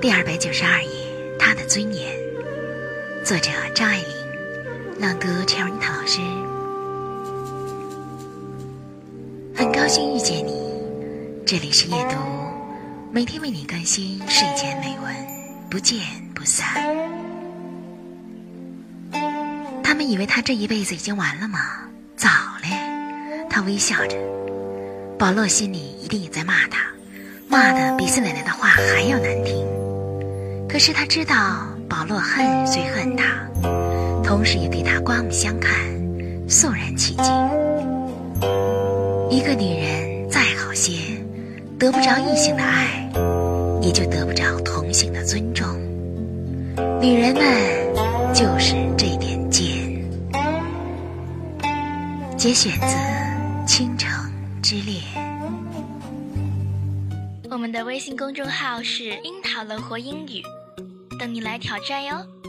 第二百九十二页，他的尊严。作者张爱玲，朗读 c h e r 老师。很高兴遇见你，这里是夜读，每天为你更新睡前美文，不见不散。他们以为他这一辈子已经完了吗？早嘞！他微笑着。保罗心里一定也在骂他，骂的比四奶奶的话还要难听。可是他知道，保罗恨虽恨他，同时也对他刮目相看，肃然起敬。一个女人再好些，得不着异性的爱，也就得不着同性的尊重。女人们就是这点贱。节选自《倾城之恋》。我们的微信公众号是“樱桃乐活英语”，等你来挑战哟。